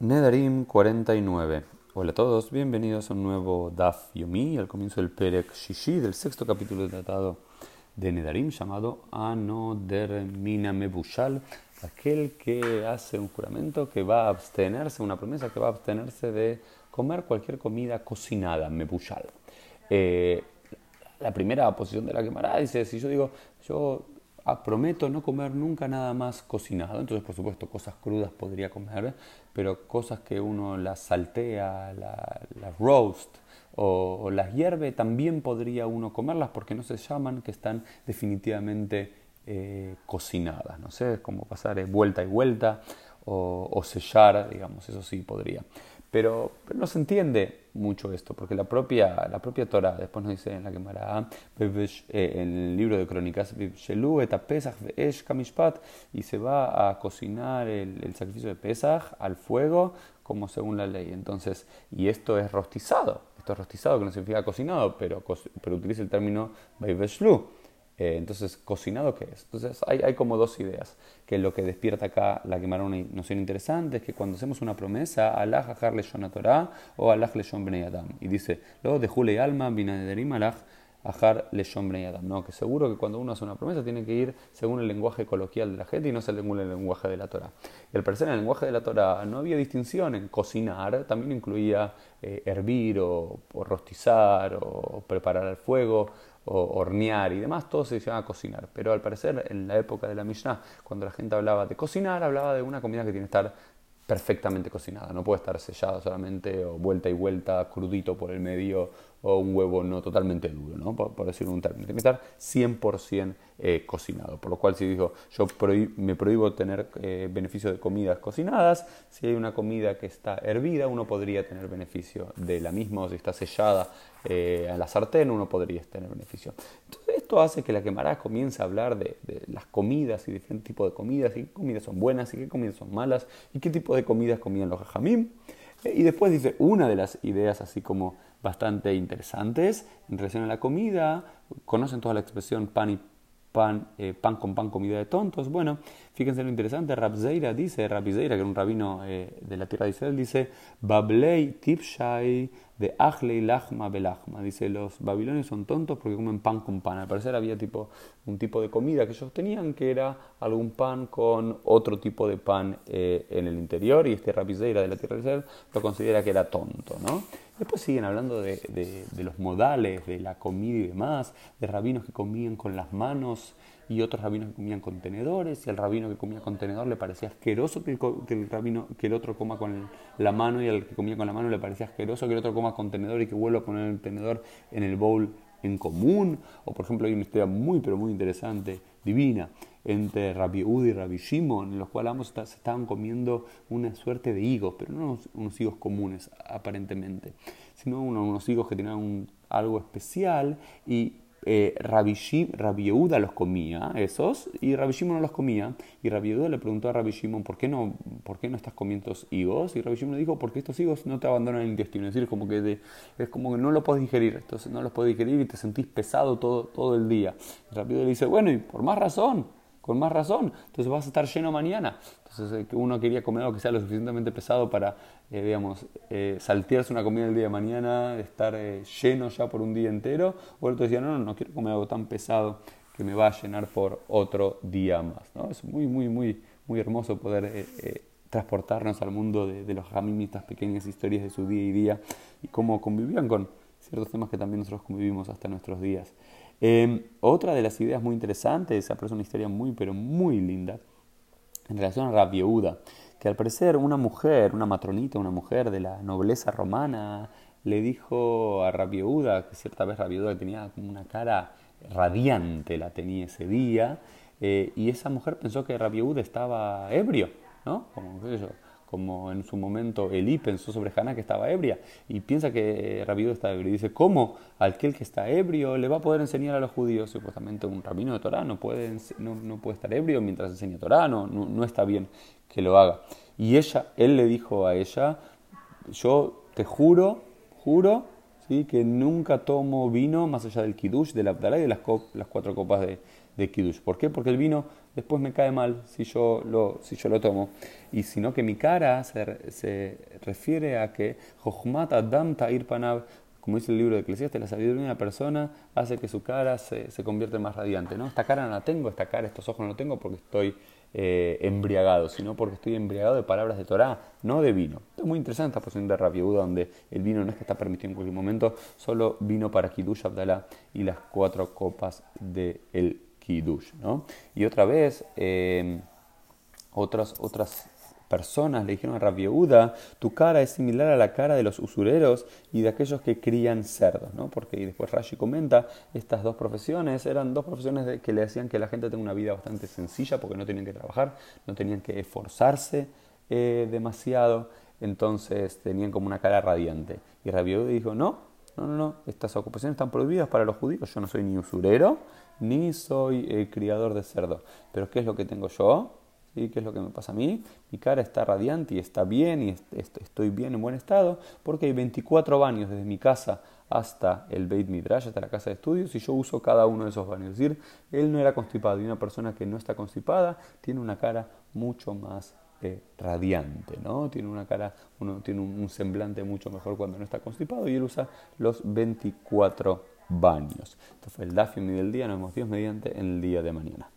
Nedarim 49. Hola a todos, bienvenidos a un nuevo Daf Yomi, al comienzo del Perek Shishi, del sexto capítulo del tratado de Nedarim, llamado Anoder Mina Mebushal, aquel que hace un juramento que va a abstenerse, una promesa que va a abstenerse de comer cualquier comida cocinada, Mebushal. Eh, la primera posición de la quemará dice, si yo digo, yo prometo no comer nunca nada más cocinado. Entonces, por supuesto, cosas crudas podría comer, pero cosas que uno las saltea, las roast o, las hierve, también podría uno comerlas porque no se llaman que están definitivamente eh, cocinadas. No sé, es como pasar vuelta y vuelta o sellar, digamos, eso sí podría. Pero, no se entiende mucho esto, porque la propia, la propia Torah, después nos dice en la Gemara, en el libro de Crónicas, y se va a cocinar el, sacrificio de Pesach al fuego, como según la ley. Entonces, y esto es rostizado, esto es rostizado, que no significa cocinado, pero, pero utiliza el término Beiveshlu eh, entonces, ¿cocinado qué es? Entonces, hay, como dos ideas, que lo que despierta acá la quemar una noción interesante es que cuando hacemos una promesa, Allah hajar leshon Torah o Allah leshon bnei Adam. Y dice, luego de Jule alma, binadrim Allah ajar leshon bnei Adam. No, que seguro que cuando uno hace una promesa tiene que ir según el lenguaje coloquial de la gente y no según el lenguaje de la Torah. Y al parecer en el lenguaje de la Torah no había distinción en cocinar, también incluía eh, hervir o, o rostizar o preparar al fuego o hornear y demás, todo se llama cocinar. Pero al parecer, en la época de la Mishnah, cuando la gente hablaba de cocinar, hablaba de una comida que tiene que estar perfectamente cocinada. No puede estar sellado solamente o vuelta y vuelta, crudito por el medio o un huevo no totalmente duro, ¿no? por, decirlo un término. Tiene que estar 100% eh, cocinado. Por lo cual, si digo, yo me prohíbo tener eh, beneficio de comidas cocinadas, si hay una comida que está hervida, uno podría tener beneficio de la misma, o si está sellada eh, a la sartén, uno podría tener beneficio. Entonces, esto hace que la quemará comience a hablar de, las comidas y diferentes tipos de comidas, y qué comidas son buenas y qué comidas son malas, y qué tipo de comidas comían los jajamim. Y después dice una de las ideas así como bastante interesantes en relación a la comida. Conocen toda la expresión pan y pan, eh, pan con pan, comida de tontos. Bueno, fíjense lo interesante, Rabzeira dice, Rabzeira, que era un rabino eh, de la tierra de Israel, dice, Bablei tipshai de Achlei lachma belachma. Dice, los babilonios son tontos porque comen pan con pan. Al parecer había tipo, un tipo de comida que ellos tenían que era algún pan con otro tipo de pan eh, en el interior y este Rabzeira de la tierra de Israel lo considera que era tonto, ¿no? Después siguen hablando de, los modales, de la comida y demás, de rabinos que comían con las manos y otros rabinos que comían con tenedores, y al rabino que comía con tenedor le parecía asqueroso que el, rabino, que el otro coma con la mano, y al que comía con la mano le parecía asqueroso que el otro coma con tenedor y que vuelva a poner el tenedor en el bowl en común. O por ejemplo hay una historia muy pero muy interesante, divina, entre Rabbi Ud y Rabbi Shimon, en los cuales ambos se estaban comiendo una suerte de higos, pero no unos, higos comunes aparentemente, sino unos, higos que tenían algo especial y eh, Rabbi, Yehuda los comía, esos, y Rabbi Shimon no los comía. Y Rabbi le preguntó a Rabbi Shimon, ¿por qué no, por qué no estás comiendo estos higos? Y Rabbi Shimon le dijo, porque estos higos no te abandonan el intestino. Es decir, como que es como que no lo puedes digerir. Entonces no los puedes digerir y te sentís pesado todo, todo el día. Rabbi le dice, bueno, y por más razón, con más razón. Entonces vas a estar lleno mañana. Entonces eh, uno quería comer algo que sea lo suficientemente pesado para, eh, digamos, eh, saltearse una comida el día de mañana, estar lleno ya por un día entero. O el otro decía, no, no, no quiero comer algo tan pesado que me va a llenar por otro día más. ¿no? Es muy, muy, muy, muy hermoso poder transportarnos al mundo de, los jamim estas pequeñas historias de su día y día y cómo convivían con ciertos temas que también nosotros convivimos hasta nuestros días. Em, otra de las ideas muy interesantes, aparece una historia muy, pero muy linda, en relación a Rabbi que al parecer una mujer, una matronita, una mujer de la nobleza romana, le dijo a Rabbi que cierta vez Rabbi tenía como una cara radiante, la tenía ese día, eh, y esa mujer pensó que Rabbi estaba ebrio, ¿no? Como, qué sé yo, como en su momento Elí pensó sobre Haná que estaba ebria y piensa que Rabino está ebrio. Y dice, ¿cómo aquel que está ebrio le va a poder enseñar a los judíos? Supuestamente un rabino de Torah no puede, no, puede estar ebrio mientras enseña Torah, no, no, está bien que lo haga. Y ella, él le dijo a ella, yo te juro, juro, que nunca tomo vino más allá del kiddush, del abdalá y de las, las cuatro copas de, Kiddush. ¿Por qué? Porque el vino después me cae mal si yo lo, si yo lo tomo. Y sino que mi cara se, se refiere a que Jochmat Adam Ta'ir como dice el libro de Eclesiastes, la sabiduría de una persona hace que su cara se, se convierta más radiante. ¿no? Esta cara no la tengo, esta cara, estos ojos no los tengo porque estoy eh, embriagado, sino porque estoy embriagado de palabras de Torah, no de vino. Es muy interesante esta posición de Rabiuda, donde el vino no es que está permitido en cualquier momento, solo vino para Kiddush Abdalá y las cuatro copas del el Kiddush. ¿no? Y otra vez, eh, otras, otras personas le dijeron a Rabiuda, tu cara es similar a la cara de los usureros y de aquellos que crían cerdos, ¿no? Porque después Rashi comenta, estas dos profesiones eran dos profesiones que le hacían que la gente tenga una vida bastante sencilla porque no tenían que trabajar, no tenían que esforzarse eh, demasiado, entonces tenían como una cara radiante. Y Rabiuda dijo, no, no, no, no, estas ocupaciones están prohibidas para los judíos, yo no soy ni usurero, ni soy eh, criador de cerdo, pero ¿qué es lo que tengo yo? ¿Qué es lo que me pasa a mí? Mi cara está radiante y está bien y estoy bien en buen estado porque hay 24 baños desde mi casa hasta el Beit Midrash, hasta la casa de estudios, y yo uso cada uno de esos baños. Es decir, él no era constipado y una persona que no está constipada tiene una cara mucho más eh, radiante, ¿no? Tiene una cara, uno tiene un, semblante mucho mejor cuando no está constipado y él usa los 24 baños. Esto fue el Dafim del día, nos vemos Dios mediante en el día de mañana.